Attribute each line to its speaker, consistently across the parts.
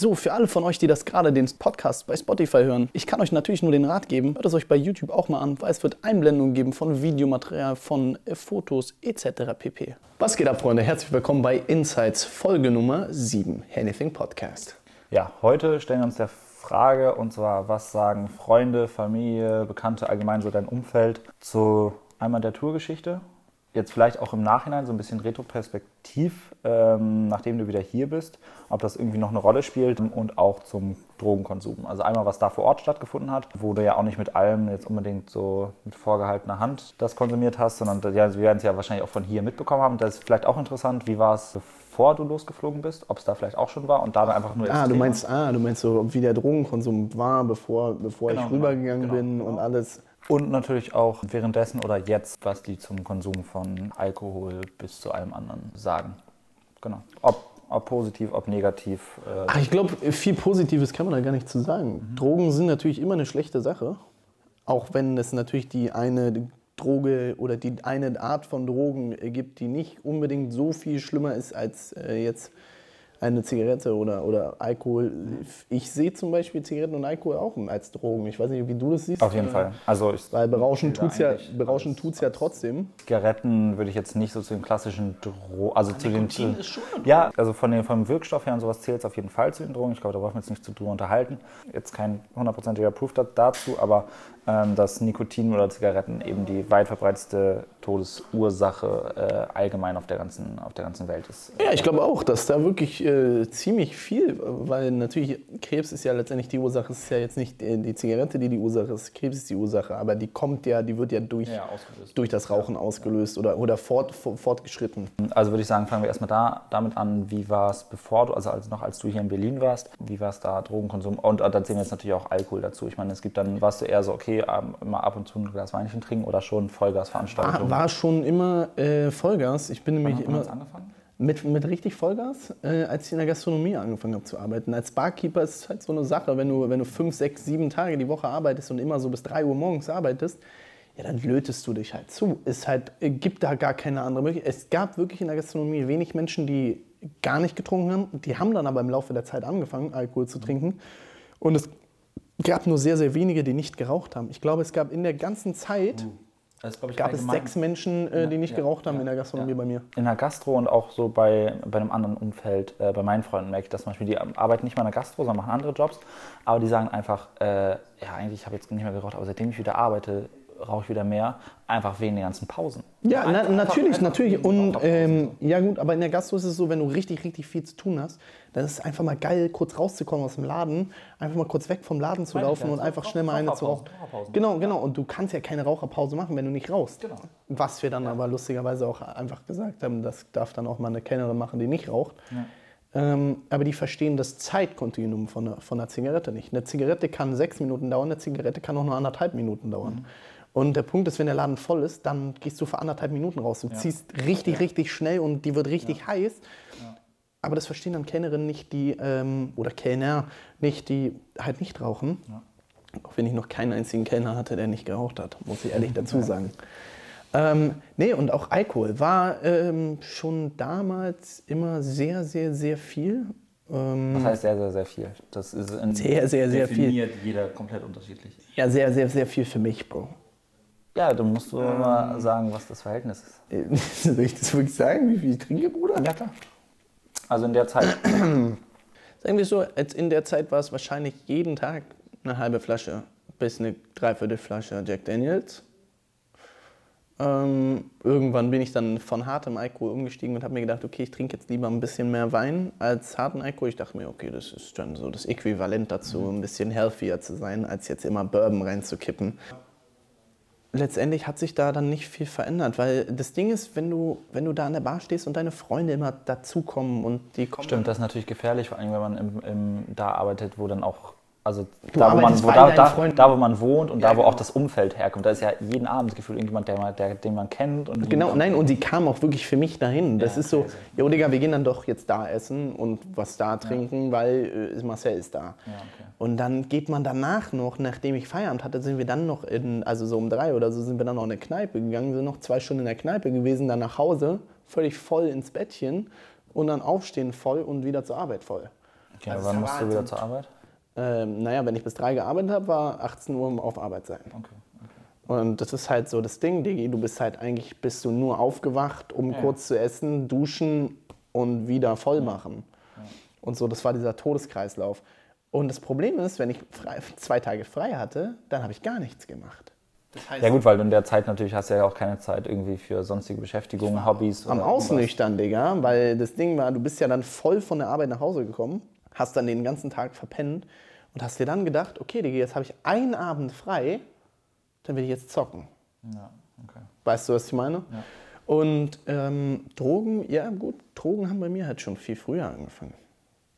Speaker 1: So, für alle von euch, die das gerade den Podcast bei Spotify hören, ich kann euch natürlich nur den Rat geben, hört es euch bei YouTube auch mal an, weil es wird Einblendungen geben von Videomaterial, von äh, Fotos etc. pp. Was geht ab, Freunde? Herzlich willkommen bei Insights Folge Nummer 7, Anything Podcast.
Speaker 2: Ja, heute stellen wir uns der Frage, und zwar, was sagen Freunde, Familie, Bekannte, allgemein so dein Umfeld zu einmal der Tourgeschichte jetzt vielleicht auch im Nachhinein so ein bisschen retroperspektiv, ähm, nachdem du wieder hier bist, ob das irgendwie noch eine Rolle spielt und auch zum Drogenkonsum. Also einmal, was da vor Ort stattgefunden hat, wo du ja auch nicht mit allem jetzt unbedingt so mit vorgehaltener Hand das konsumiert hast, sondern ja, wir werden es ja wahrscheinlich auch von hier mitbekommen haben. Das ist vielleicht auch interessant, wie war es bevor du losgeflogen bist, ob es da vielleicht auch schon war und da dann einfach nur
Speaker 1: Ah, du meinst, ah, du meinst so, wie der Drogenkonsum war, bevor, bevor genau, ich genau, rübergegangen genau, bin genau. und alles.
Speaker 2: Und natürlich auch währenddessen oder jetzt, was die zum Konsum von Alkohol bis zu allem anderen sagen. Genau. Ob, ob positiv, ob negativ.
Speaker 1: Äh Ach, ich glaube, viel Positives kann man da gar nicht zu sagen. Mhm. Drogen sind natürlich immer eine schlechte Sache. Auch wenn es natürlich die eine Droge oder die eine Art von Drogen gibt, die nicht unbedingt so viel schlimmer ist als äh, jetzt eine Zigarette oder, oder Alkohol. Ich sehe zum Beispiel Zigaretten und Alkohol auch als Drogen. Ich weiß nicht, wie du das siehst.
Speaker 2: Auf jeden Fall.
Speaker 1: Also ich Weil berauschen tut es ja, berauschen tut's ja trotzdem.
Speaker 2: Zigaretten würde ich jetzt nicht so zu den klassischen Drogen. Also zu den. Ist schon ja, also von den, vom Wirkstoff her und sowas zählt es auf jeden Fall zu den Drogen. Ich glaube, da brauchen wir jetzt nicht zu drüber unterhalten. Jetzt kein hundertprozentiger Proof dazu, aber dass Nikotin oder Zigaretten eben die weit verbreitetste Todesursache äh, allgemein auf der, ganzen, auf der ganzen Welt ist.
Speaker 1: Ja, ich glaube auch, dass da wirklich äh, ziemlich viel, weil natürlich Krebs ist ja letztendlich die Ursache, es ist ja jetzt nicht die Zigarette, die die Ursache ist, Krebs ist die Ursache, aber die kommt ja, die wird ja durch, ja, durch das Rauchen ja. ausgelöst oder, oder fort, fortgeschritten.
Speaker 2: Also würde ich sagen, fangen wir erstmal da, damit an, wie war es bevor du, also als, noch als du hier in Berlin warst, wie war es da, Drogenkonsum und äh, dann zählen wir jetzt natürlich auch Alkohol dazu. Ich meine, es gibt dann, warst du eher so, okay, ähm, immer ab und zu ein Glas Weinchen trinken oder schon Vollgasveranstaltungen?
Speaker 1: War, war schon immer äh, Vollgas. Ich bin nämlich
Speaker 2: Wann
Speaker 1: immer.
Speaker 2: Angefangen?
Speaker 1: Mit, mit richtig Vollgas, äh, als ich in der Gastronomie angefangen habe zu arbeiten. Als Barkeeper ist es halt so eine Sache, wenn du, wenn du fünf, sechs, sieben Tage die Woche arbeitest und immer so bis drei Uhr morgens arbeitest, ja, dann lötest du dich halt zu. Es halt, äh, gibt da gar keine andere Möglichkeit. Es gab wirklich in der Gastronomie wenig Menschen, die gar nicht getrunken haben. Die haben dann aber im Laufe der Zeit angefangen, Alkohol zu trinken. Und es gab nur sehr, sehr wenige, die nicht geraucht haben. Ich glaube, es gab in der ganzen Zeit. Uh. Also, gab es sechs Menschen, äh, die nicht ja, geraucht haben ja, in der Gastronomie ja. bei mir.
Speaker 2: In der Gastro und auch so bei, bei einem anderen Umfeld, äh, bei meinen Freunden merke ich das zum Beispiel, die arbeiten nicht mal in der Gastro, sondern machen andere Jobs, aber die sagen einfach, äh, ja eigentlich habe ich jetzt nicht mehr geraucht, aber seitdem ich wieder arbeite, rauche ich wieder mehr, einfach wegen den ganzen Pausen.
Speaker 1: Ja, na, natürlich, einfach natürlich. Und ähm, ja gut, aber in der Gastro ist es so, wenn du richtig, richtig viel zu tun hast, dann ist es einfach mal geil, kurz rauszukommen aus dem Laden, einfach mal kurz weg vom Laden zu laufen und einfach schnell mal eine zu rauchen. Genau, genau. Und du kannst ja keine Raucherpause machen, wenn du nicht rauchst. Genau. Was wir dann ja. aber lustigerweise auch einfach gesagt haben, das darf dann auch mal eine Kellnerin machen, die nicht raucht. Ja. Ähm, aber die verstehen das Zeitkontinuum von einer, von einer Zigarette nicht. Eine Zigarette kann sechs Minuten dauern, eine Zigarette kann auch nur anderthalb Minuten dauern. Mhm. Und der Punkt ist, wenn der Laden voll ist, dann gehst du für anderthalb Minuten raus. Du ja. ziehst richtig, ja. richtig schnell und die wird richtig ja. heiß. Aber das verstehen dann Kellnerinnen nicht, die, ähm, oder Kellner nicht, die halt nicht rauchen. Auch wenn ich noch keinen einzigen Kellner hatte, der nicht geraucht hat, muss ich ehrlich dazu sagen. Ähm, nee, und auch Alkohol war ähm, schon damals immer sehr, sehr, sehr viel.
Speaker 2: Ähm, Was heißt sehr, sehr, sehr viel?
Speaker 1: Das ist sehr, sehr, sehr viel.
Speaker 2: jeder komplett unterschiedlich.
Speaker 1: Ja, sehr, sehr, sehr viel für mich, Bro.
Speaker 2: Ja, dann musst du ähm, mal sagen, was das Verhältnis
Speaker 1: ist. Soll ich das wirklich sagen, wie viel ich trinke, Bruder?
Speaker 2: Ja, klar. Also in der Zeit.
Speaker 1: Sagen wir so, in der Zeit war es wahrscheinlich jeden Tag eine halbe Flasche bis eine Dreiviertelflasche Jack Daniels. Ähm, irgendwann bin ich dann von hartem Alkohol umgestiegen und habe mir gedacht, okay, ich trinke jetzt lieber ein bisschen mehr Wein als harten Alkohol. Ich dachte mir, okay, das ist dann so das Äquivalent dazu, ein bisschen healthier zu sein, als jetzt immer Bourbon reinzukippen letztendlich hat sich da dann nicht viel verändert, weil das Ding ist, wenn du, wenn du da an der Bar stehst und deine Freunde immer dazukommen und die kommen.
Speaker 2: Stimmt, das ist natürlich gefährlich, vor allem wenn man im, im, da arbeitet, wo dann auch also da wo, man, wo da, da, da, wo man wohnt und ja, da, wo genau. auch das Umfeld herkommt. Da ist ja jeden Abend das Gefühl irgendjemand, der, der, den man kennt. Und
Speaker 1: genau, nein, und sie kam auch wirklich für mich dahin. Das ja, ist so, okay. ja, Digga, wir gehen dann doch jetzt da essen und was da trinken, ja. weil äh, Marcel ist da. Okay. Und dann geht man danach noch, nachdem ich Feierabend hatte, sind wir dann noch in, also so um drei oder so, sind wir dann noch in eine Kneipe gegangen, sind noch zwei Stunden in der Kneipe gewesen, dann nach Hause, völlig voll ins Bettchen und dann aufstehen voll und wieder zur Arbeit voll.
Speaker 2: Okay,
Speaker 1: Also
Speaker 2: wann musst du wieder zur Arbeit?
Speaker 1: Ähm, naja, wenn ich bis drei gearbeitet habe, war 18 Uhr auf Arbeit sein.
Speaker 2: Okay.
Speaker 1: Und das ist halt so das Ding, Digi, du bist halt eigentlich, bist du nur aufgewacht, um kurz zu essen, duschen und wieder voll machen. Und so, das war dieser Todeskreislauf. Und das Problem ist, wenn ich frei, zwei Tage frei hatte, dann habe ich gar nichts gemacht. Das heißt,
Speaker 2: Ja gut, weil du in der Zeit natürlich hast du ja auch keine Zeit irgendwie für sonstige Beschäftigungen, Hobbys.
Speaker 1: am. Ausnüchtern, Digga, weil das Ding war, du bist ja dann voll von der Arbeit nach Hause gekommen, hast dann den ganzen Tag verpennt und hast dir dann gedacht, okay, Digga, jetzt habe ich einen Abend frei, dann will ich jetzt zocken.
Speaker 2: Ja, okay.
Speaker 1: Weißt du, was ich meine? Und ähm, Drogen, ja gut, Drogen haben bei mir halt schon viel früher angefangen.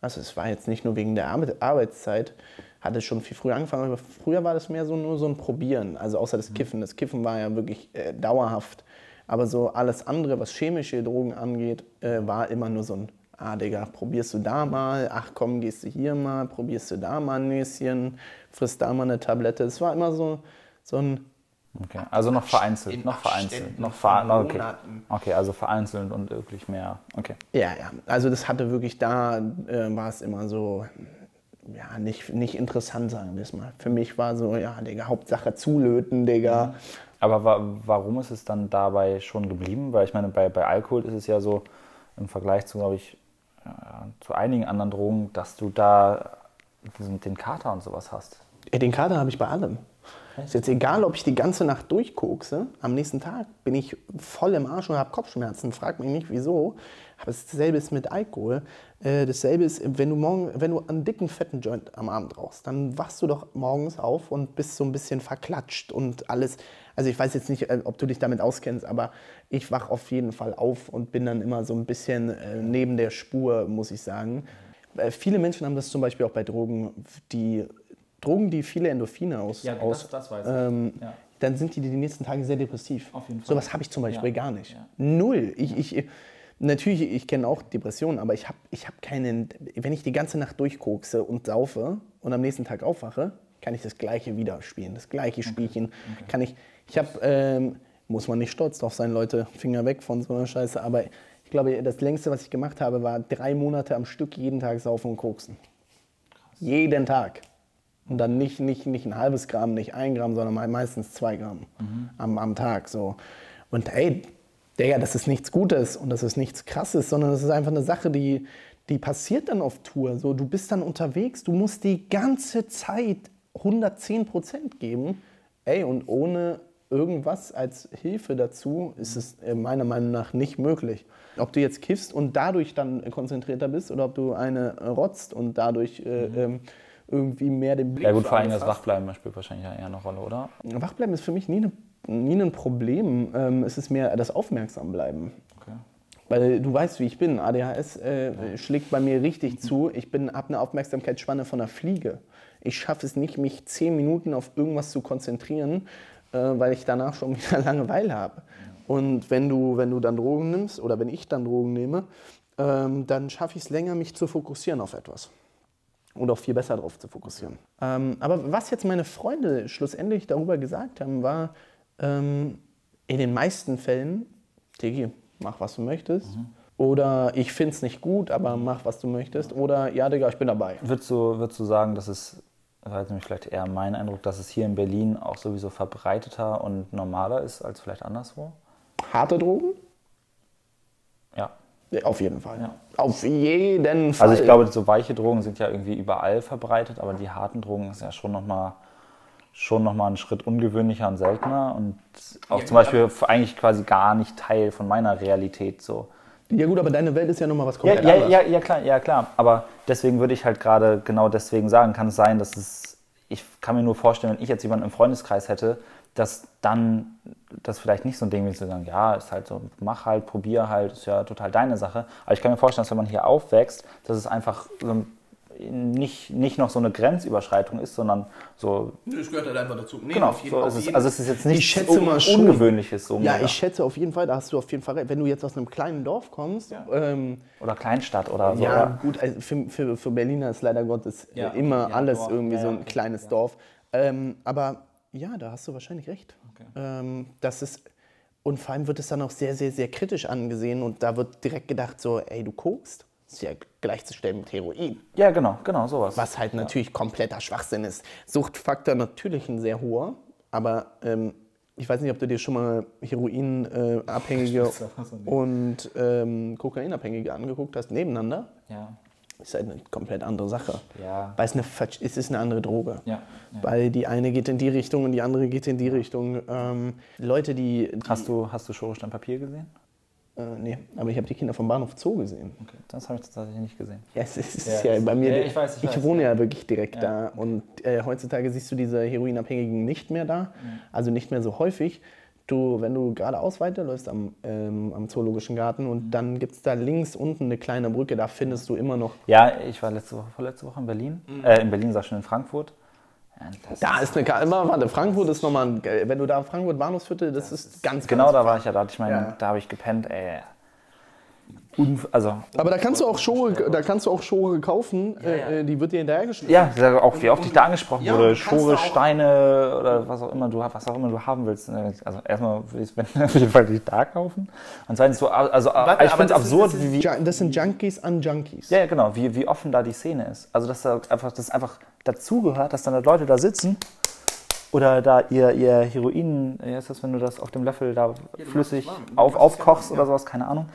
Speaker 1: Also es war jetzt nicht nur wegen der Arbeit, Arbeitszeit, hat es schon viel früher angefangen, aber früher war das mehr so nur so ein Probieren, also außer das Kiffen. Das Kiffen war ja wirklich äh, dauerhaft, aber so alles andere, was chemische Drogen angeht, äh, war immer nur so ein, ah Digga, probierst du da mal, ach komm, gehst du hier mal, probierst du da mal ein Näschen, frisst da mal eine Tablette. Es war immer so, so ein,
Speaker 2: okay. Also noch vereinzelt,
Speaker 1: in
Speaker 2: noch vereinzelt. Noch
Speaker 1: von
Speaker 2: ver okay. Okay, also vereinzelt und wirklich mehr. Okay.
Speaker 1: Ja, ja. Also das hatte wirklich da, äh, war es immer so, ja, nicht, nicht interessant, sagen wir es mal. Für mich war so, ja, Digga, Hauptsache zulöten, Digga.
Speaker 2: Aber wa warum ist es dann dabei schon geblieben? Weil ich meine, bei, bei Alkohol ist es ja so im Vergleich zu, glaube ich, zu einigen anderen Drogen, dass du da diesen, den Kater und sowas hast.
Speaker 1: Den Kater habe ich bei allem. Ist jetzt egal, ob ich die ganze Nacht durchkokse, am nächsten Tag bin ich voll im Arsch und habe Kopfschmerzen. Frag mich nicht, wieso. Aber dasselbe ist mit Alkohol. Äh, dasselbe ist, wenn du, morgen, wenn du einen dicken, fetten Joint am Abend rauchst, dann wachst du doch morgens auf und bist so ein bisschen verklatscht und alles. Also ich weiß jetzt nicht, äh, ob du dich damit auskennst, aber ich wach auf jeden Fall auf und bin dann immer so ein bisschen äh, neben der Spur, muss ich sagen. Äh, viele Menschen haben das zum Beispiel auch bei Drogen, die Drogen, die viele Endorphine aus,
Speaker 2: Ja, das-
Speaker 1: aus
Speaker 2: das weiß ich.
Speaker 1: ähm,
Speaker 2: Ja.
Speaker 1: dann sind die die nächsten Tage sehr depressiv.
Speaker 2: Auf jeden Fall.
Speaker 1: Sowas habe ich zum Beispiel
Speaker 2: Ja.
Speaker 1: gar nicht. Null. Ich, ich, natürlich, ich kenne auch Depressionen, aber ich habe ich hab keinen, wenn ich die ganze Nacht durchkokse und saufe und am nächsten Tag aufwache, kann ich das gleiche wieder spielen, das gleiche Spielchen. Kann ich, ich habe, ähm, muss man nicht stolz drauf sein, Leute, Finger weg von so einer Scheiße, aber ich glaube, das längste, was ich gemacht habe, war drei Monate am Stück jeden Tag saufen und koksen. Jeden Tag. Und dann nicht, nicht, nicht ein halbes Gramm, nicht ein Gramm, sondern me- meistens zwei Gramm am, am Tag. So. Und ey, Digga, das ist nichts Gutes und das ist nichts Krasses, sondern das ist einfach eine Sache, die, die passiert dann auf Tour. So, du bist dann unterwegs, du musst die ganze Zeit 110 Prozent geben. Ey, und ohne irgendwas als Hilfe dazu ist es äh, meiner Meinung nach nicht möglich. Ob du jetzt kiffst und dadurch dann konzentrierter bist oder ob du eine rotzt und dadurch äh, ähm, irgendwie mehr den Blick
Speaker 2: Ja gut, vor allem das. Wachbleiben spielt wahrscheinlich eher eine Rolle, oder?
Speaker 1: Wachbleiben ist für mich nie, eine, nie ein Problem. Ähm, es ist mehr das Aufmerksambleiben.
Speaker 2: Okay.
Speaker 1: Weil du weißt, wie ich bin. ADHS äh, schlägt bei mir richtig zu. Ich bin ab einer Aufmerksamkeitsspanne von einer Fliege. Ich schaffe es nicht, mich zehn Minuten auf irgendwas zu konzentrieren, äh, weil ich danach schon wieder Langeweile habe. Und wenn du, wenn du dann Drogen nimmst oder wenn ich dann Drogen nehme, ähm, dann schaffe ich es länger, mich zu fokussieren auf etwas. Und auch viel besser darauf zu fokussieren. Ähm, aber was jetzt meine Freunde schlussendlich darüber gesagt haben, war, ähm, in den meisten Fällen, Digi, mach was du möchtest. Oder ich finde es nicht gut, aber mach was du möchtest. Oder ja, Digga, ich bin dabei.
Speaker 2: Würdest du, würdest du sagen, dass es, das war jetzt nämlich vielleicht eher mein Eindruck, dass es hier in Berlin auch sowieso verbreiteter und normaler ist als vielleicht anderswo?
Speaker 1: Harte Drogen?
Speaker 2: Ja.
Speaker 1: Ja, auf jeden Fall.
Speaker 2: Ja.
Speaker 1: Auf jeden Fall.
Speaker 2: Also ich glaube, so weiche Drogen sind ja irgendwie überall verbreitet, aber die harten Drogen ist ja schon nochmal schon noch mal einen Schritt ungewöhnlicher und seltener und auch zum Beispiel eigentlich quasi gar nicht Teil von meiner Realität so.
Speaker 1: Ja gut, aber deine Welt ist ja nochmal was
Speaker 2: Ja,
Speaker 1: komplett
Speaker 2: ja,
Speaker 1: anderes.
Speaker 2: ja, ja, klar, ja, klar. Aber deswegen würde ich halt gerade genau deswegen sagen, kann es sein, dass es, ich kann mir nur vorstellen, wenn ich jetzt jemanden im Freundeskreis hätte, dass dann das vielleicht nicht so ein Ding wie zu sagen, ja, ist halt so, mach halt, probier halt, ist ja total deine Sache. Aber ich kann mir vorstellen, dass wenn man hier aufwächst, dass es einfach so ein- nicht, nicht noch so eine Grenzüberschreitung ist, sondern so,
Speaker 1: Das gehört halt einfach dazu. Nee,
Speaker 2: genau,
Speaker 1: auf jeden-
Speaker 2: so ist es,
Speaker 1: jeden-
Speaker 2: also es ist jetzt nicht
Speaker 1: Ich schätze mal schon.
Speaker 2: Ungewöhnliches so.
Speaker 1: Ja,
Speaker 2: mega.
Speaker 1: ich schätze auf jeden Fall, da hast du auf jeden Fall recht. Wenn du jetzt aus einem kleinen Dorf kommst, ähm,
Speaker 2: Oder Kleinstadt oder so.
Speaker 1: ja
Speaker 2: oder?
Speaker 1: gut, also für, für, für Berliner ist leider Gottes äh,
Speaker 2: Ja,
Speaker 1: immer
Speaker 2: ja,
Speaker 1: alles
Speaker 2: Dorf.
Speaker 1: irgendwie
Speaker 2: Ja,
Speaker 1: so
Speaker 2: ja,
Speaker 1: ein
Speaker 2: okay.
Speaker 1: kleines Dorf. Ähm, aber ja, da hast du wahrscheinlich recht. Ähm, das ist, und vor allem wird es dann auch sehr, sehr, sehr kritisch angesehen und da wird direkt gedacht so, ey, du kokst? Ist ja gleichzustellen mit Heroin.
Speaker 2: Ja, genau, genau, sowas.
Speaker 1: Was halt natürlich kompletter Schwachsinn ist. Suchtfaktor natürlich ein sehr hoher, aber ähm, ich weiß nicht, ob du dir schon mal Heroinabhängige
Speaker 2: nicht.
Speaker 1: und ähm, Kokainabhängige angeguckt hast, nebeneinander.
Speaker 2: Ja,
Speaker 1: Ist halt eine komplett andere Sache.
Speaker 2: ja,
Speaker 1: Weil es, eine, es ist eine andere Droge.
Speaker 2: ja. ja.
Speaker 1: Weil die eine geht in die Richtung und die andere geht in die Richtung. Ähm, Leute, die. die
Speaker 2: Hast du, hast du Schorestein Papier gesehen?
Speaker 1: Äh, nee, aber ich habe die Kinder vom Bahnhof Zoo gesehen.
Speaker 2: Okay, das habe ich tatsächlich nicht gesehen.
Speaker 1: Ja, es ist
Speaker 2: Ja,
Speaker 1: ja, bei mir.
Speaker 2: ja, ich weiß, ich weiß,
Speaker 1: wohne ja, wirklich direkt da. Und äh, heutzutage siehst du diese Heroinabhängigen nicht mehr da. Also nicht mehr so häufig. Du, wenn du geradeaus weiterläufst am, ähm, am Zoologischen Garten und
Speaker 2: Mhm.
Speaker 1: dann gibt es da links unten eine kleine Brücke, da findest du immer noch.
Speaker 2: Ja, ich war letzte Woche, vorletzte Woche in Berlin. Äh, in Berlin, sag ich schon, in Frankfurt. Das
Speaker 1: Da ist eine Ka- immer, warte, Frankfurt ist nochmal, ein- wenn du da Frankfurt Bahnhofsviertel, das, ist ganz,
Speaker 2: Genau
Speaker 1: ganz
Speaker 2: da war ich ja, da hatte ich meine,
Speaker 1: Ja.
Speaker 2: da habe ich gepennt, ey. Unf also,
Speaker 1: Aber da kannst du auch Schore, da kannst du auch Schore kaufen, Äh, äh, die wird dir hinterhergeschickt.
Speaker 2: ja, auch wie oft ich da angesprochen
Speaker 1: Ja,
Speaker 2: wurde, Schore. Steine oder was auch immer du was auch immer du haben willst. Also erstmal würde ich es auf jeden Fall nicht da kaufen. Und zweitens so, also
Speaker 1: Warte,
Speaker 2: ich finde es absurd,
Speaker 1: das,
Speaker 2: wie,
Speaker 1: das sind Junkies an Junkies.
Speaker 2: ja, ja, genau, wie, wie offen da die Szene ist. Also dass da einfach das einfach dazugehört, dass dann da Leute da sitzen oder da ihr, ihr Heroin, wie ist das, wenn du das auf dem Löffel da flüssig auf, aufkochst oder sowas, keine Ahnung.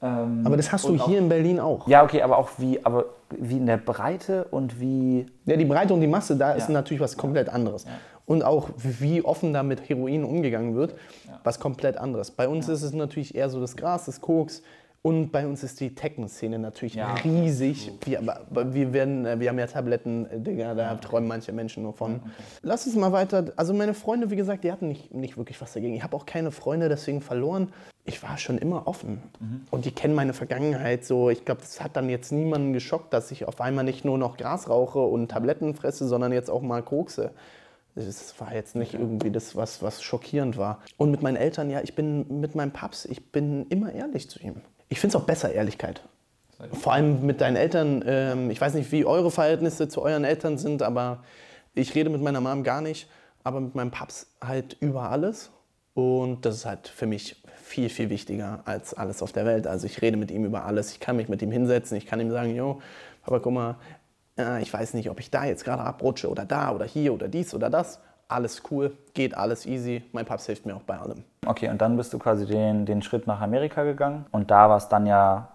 Speaker 2: Ähm,
Speaker 1: Aber das hast du
Speaker 2: und auch-
Speaker 1: hier in Berlin auch.
Speaker 2: Ja, okay, aber auch wie, aber wie in der Breite und wie.
Speaker 1: Ja, die Breite und die Masse, da ist
Speaker 2: Ja.
Speaker 1: natürlich was komplett anderes. Und auch wie offen da mit Heroin umgegangen wird, was komplett anderes. Bei uns ist es natürlich eher so das Gras, das Koks. Und bei uns ist die Techno-Szene natürlich
Speaker 2: Ja.
Speaker 1: riesig. Wir, aber, wir, werden, äh, wir haben ja Tabletten, äh, Digga, da träumen manche Menschen nur von. Lass uns mal weiter. Also meine Freunde, wie gesagt, die hatten nicht, nicht wirklich was dagegen. Ich habe auch keine Freunde deswegen verloren. Ich war schon immer offen. Und die kennen meine Vergangenheit so. Ich glaube, das hat dann jetzt niemanden geschockt, dass ich auf einmal nicht nur noch Gras rauche und Tabletten fresse, sondern jetzt auch mal kokse. Das war jetzt nicht irgendwie das, was, was schockierend war. Und mit meinen Eltern, ja, ich bin mit meinem Paps, ich bin immer ehrlich zu ihm. Ich finde es auch besser, Ehrlichkeit. Vor allem mit deinen Eltern. Ähm, ich weiß nicht, wie eure Verhältnisse zu euren Eltern sind, aber ich rede mit meiner Mom gar nicht. Aber mit meinem Paps halt über alles. Und das ist halt für mich viel, viel wichtiger als alles auf der Welt. Also ich rede mit ihm über alles. Ich kann mich mit ihm hinsetzen. Ich kann ihm sagen, jo, Papa, guck mal, äh, ich weiß nicht, ob ich da jetzt gerade abrutsche oder da oder hier oder dies oder das. Alles cool, geht alles easy. Mein Paps hilft mir auch bei allem.
Speaker 2: Okay, und dann bist du quasi den, den Schritt nach Amerika gegangen und da war es dann ja.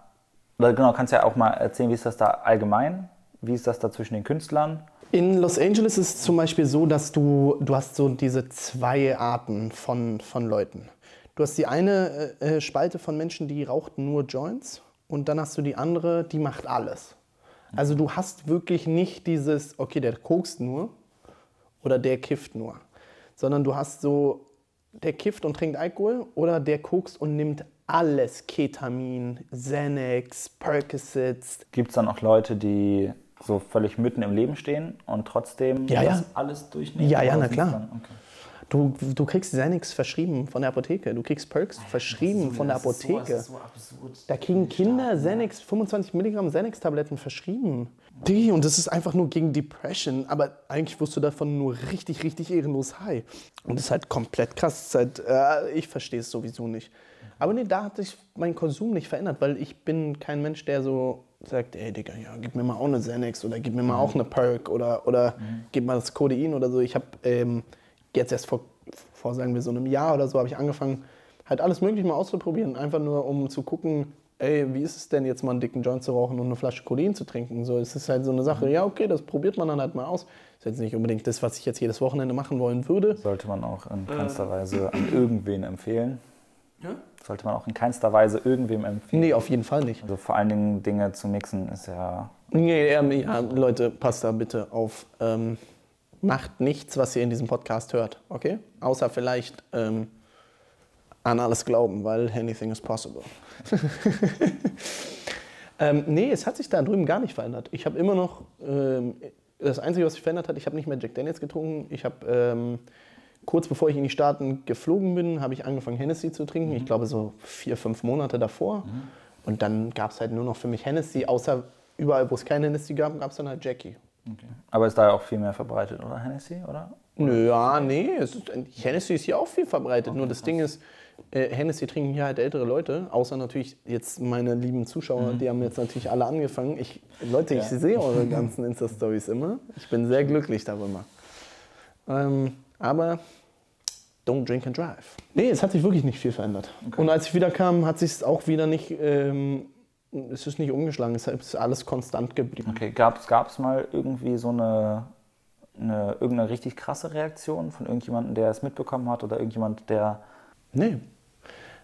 Speaker 2: Genau, kannst ja auch mal erzählen, wie ist das da allgemein? Wie ist das da zwischen den Künstlern?
Speaker 1: In Los Angeles ist es zum Beispiel so, dass du, du hast so diese zwei Arten von, von Leuten. Du hast die eine äh, Spalte von Menschen, die raucht nur Joints und dann hast du die andere, die macht alles. Also du hast wirklich nicht dieses, okay, der kokst nur oder der kifft nur, sondern du hast so, der kifft und trinkt Alkohol oder der kokst und nimmt alles, Ketamin, Xanax, Percocets,
Speaker 2: Gibt es dann auch Leute, die so völlig mitten im Leben stehen und trotzdem
Speaker 1: Ja,
Speaker 2: das
Speaker 1: ja.
Speaker 2: alles durchnehmen?
Speaker 1: Ja, ja, na klar.
Speaker 2: Dann, okay.
Speaker 1: Du, du kriegst Xanax verschrieben von der Apotheke. Du kriegst Perks verschrieben von der Apotheke. Da kriegen Kinder Xanax, 25 Milligramm Xanax-Tabletten verschrieben. Die, und das ist einfach nur gegen Depression. Aber eigentlich wirst du davon nur richtig, richtig ehrenlos high. Und das ist halt komplett krass. Halt, äh, ich verstehe es sowieso nicht. Aber nee, da hat sich mein Konsum nicht verändert, weil ich bin kein Mensch, der so sagt, ey Digga, ja, gib mir mal auch eine Xanax oder gib mir mal auch eine Perk oder, oder gib mal das Codein oder so. Ich habe ähm, jetzt erst vor, vor, sagen wir so einem Jahr oder so, habe ich angefangen, halt alles mögliche mal auszuprobieren. Einfach nur, um zu gucken, ey, wie ist es denn jetzt mal einen dicken Joint zu rauchen und eine Flasche Codein zu trinken? So, es ist halt so eine Sache, ja, okay, das probiert man dann halt mal aus. Ist jetzt nicht unbedingt das, was ich jetzt jedes Wochenende machen wollen würde.
Speaker 2: Sollte man auch in keinster Weise an irgendwen empfehlen. Sollte man auch in keinster Weise irgendwem empfehlen.
Speaker 1: Nee, auf jeden Fall nicht.
Speaker 2: Also vor allen Dingen Dinge zu mixen ist ja.
Speaker 1: Nee, ja, ja, Leute, passt da bitte auf. Ähm, macht nichts, was ihr in diesem Podcast hört, okay? Außer vielleicht ähm, an alles glauben, weil anything is possible. ähm, nee, es hat sich da drüben gar nicht verändert. Ich habe immer noch, ähm, das Einzige, was sich verändert hat, ich habe nicht mehr Jack Daniels getrunken. Ich habe ähm, kurz bevor ich in die Staaten geflogen bin, habe ich angefangen Hennessy zu trinken. Ich glaube so vier, fünf Monate davor. Und dann gab es halt nur noch für mich Hennessy, außer überall, wo es kein Hennessy gab, gab es dann halt Jackie.
Speaker 2: Okay. Aber ist da ja auch viel mehr verbreitet, oder Hennessy, oder?
Speaker 1: Nö, ja, nee, es ist, Hennessy ist hier auch viel verbreitet. Nur das Ding ist, äh, Hennessy trinken hier halt ältere Leute, außer natürlich jetzt meine lieben Zuschauer, die haben jetzt natürlich alle angefangen. Ich, Leute, ich sehe eure ganzen Insta-Stories immer. Ich bin sehr glücklich darüber. Ähm, aber don't drink and drive. Nee, es hat sich wirklich nicht viel verändert. Und als ich wieder kam, hat sich es auch wieder nicht, ähm, es ist nicht umgeschlagen, es ist alles konstant geblieben.
Speaker 2: Okay, gab es mal irgendwie so eine, eine, irgendeine richtig krasse Reaktion von irgendjemandem, der es mitbekommen hat oder irgendjemand, der
Speaker 1: Nee,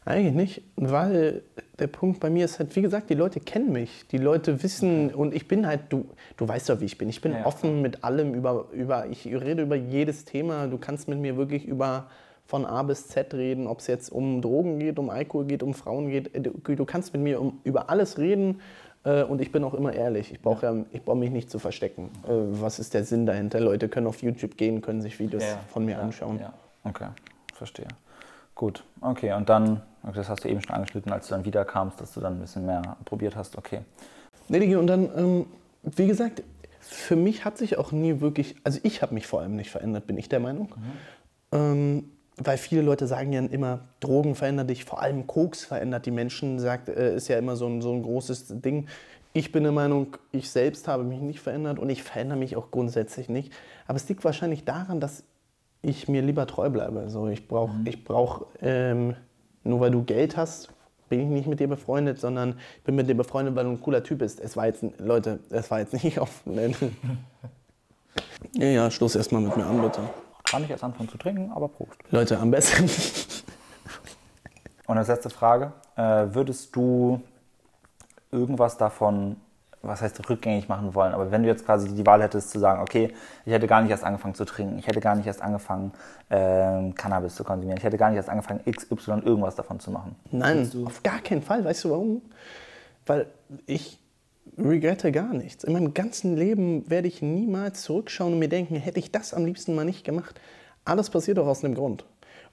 Speaker 1: eigentlich nicht, weil der Punkt bei mir ist halt, wie gesagt, die Leute kennen mich. Die Leute wissen und ich bin halt, du, du weißt ja, wie ich bin. Ich bin
Speaker 2: Ja.
Speaker 1: offen mit allem über, über, ich rede über jedes Thema. Du kannst mit mir wirklich über von A bis Z reden, ob es jetzt um Drogen geht, um Alkohol geht, um Frauen geht. Du, du kannst mit mir um, über alles reden äh, und ich bin auch immer ehrlich. Ich brauche ja, ich brauche mich nicht zu verstecken. Äh, was ist der Sinn dahinter? Leute können auf YouTube gehen, können sich Videos von mir
Speaker 2: ja,
Speaker 1: anschauen.
Speaker 2: Ja. Okay, verstehe. Gut, okay, und dann, das hast du eben schon angeschnitten, als du dann wiederkamst, dass du dann ein bisschen mehr probiert hast, okay.
Speaker 1: Nee, und dann, ähm, wie gesagt, für mich hat sich auch nie wirklich, also ich habe mich vor allem nicht verändert, bin ich der Meinung. Ähm, weil viele Leute sagen ja immer, Drogen verändern dich, vor allem Koks verändert die Menschen, sagt, äh, ist ja immer so ein, so ein großes Ding. Ich bin der Meinung, ich selbst habe mich nicht verändert und ich verändere mich auch grundsätzlich nicht. Aber es liegt wahrscheinlich daran, dass ich mir lieber treu bleibe. So, ich brauche, ich brauch, ähm, nur weil du Geld hast, bin ich nicht mit dir befreundet, sondern ich bin mit dir befreundet, weil du ein cooler Typ bist. Es war jetzt, Leute, es war jetzt nicht auf. ja, ja, Schluss erstmal mit mir an, bitte.
Speaker 2: Kann ich jetzt anfangen zu trinken, aber Prost.
Speaker 1: Leute, am besten.
Speaker 2: Und als letzte Frage, äh, würdest du irgendwas davon, was heißt rückgängig machen wollen, aber wenn du jetzt quasi die Wahl hättest zu sagen, okay, ich hätte gar nicht erst angefangen zu trinken, ich hätte gar nicht erst angefangen, ähm, Cannabis zu konsumieren, ich hätte gar nicht erst angefangen, XY irgendwas davon zu machen.
Speaker 1: Nein, auf gar keinen Fall. Weißt du warum? Weil ich regrette gar nichts. In meinem ganzen Leben werde ich niemals zurückschauen und mir denken, hätte ich das am liebsten mal nicht gemacht. Alles passiert auch aus einem Grund.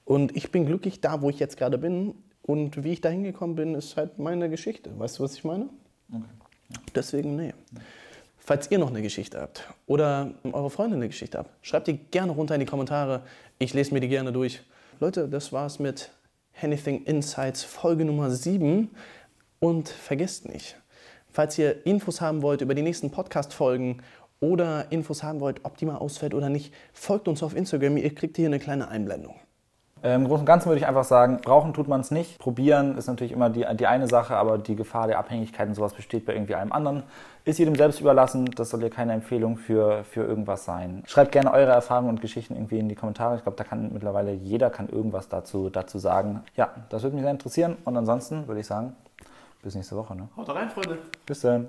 Speaker 1: Und ich bin glücklich da, wo ich jetzt gerade bin. Und wie ich da hingekommen bin, ist halt meine Geschichte. Weißt du, was ich meine? Deswegen, nee. Falls ihr noch eine Geschichte habt oder eure Freunde eine Geschichte habt, schreibt die gerne runter in die Kommentare. Ich lese mir die gerne durch. Leute, das war's mit Anything Insights Folge Nummer 7. Und vergesst nicht, falls ihr Infos haben wollt über die nächsten Podcast-Folgen oder Infos haben wollt, ob die mal ausfällt oder nicht, folgt uns auf Instagram. Ihr kriegt hier eine kleine Einblendung.
Speaker 2: Äh, Im Großen und Ganzen würde ich einfach sagen, brauchen tut man es nicht. Probieren ist natürlich immer die, die eine Sache, aber die Gefahr der Abhängigkeit und sowas besteht bei irgendwie allem anderen. Ist jedem selbst überlassen, das soll ja keine Empfehlung für, für irgendwas sein. Schreibt gerne eure Erfahrungen und Geschichten irgendwie in die Kommentare. Ich glaube, da kann mittlerweile jeder kann irgendwas dazu, dazu sagen. Ja, das würde mich sehr interessieren. Und ansonsten würde ich sagen, bis nächste Woche. Ne?
Speaker 1: Haut rein, Freunde.
Speaker 2: Bis dann.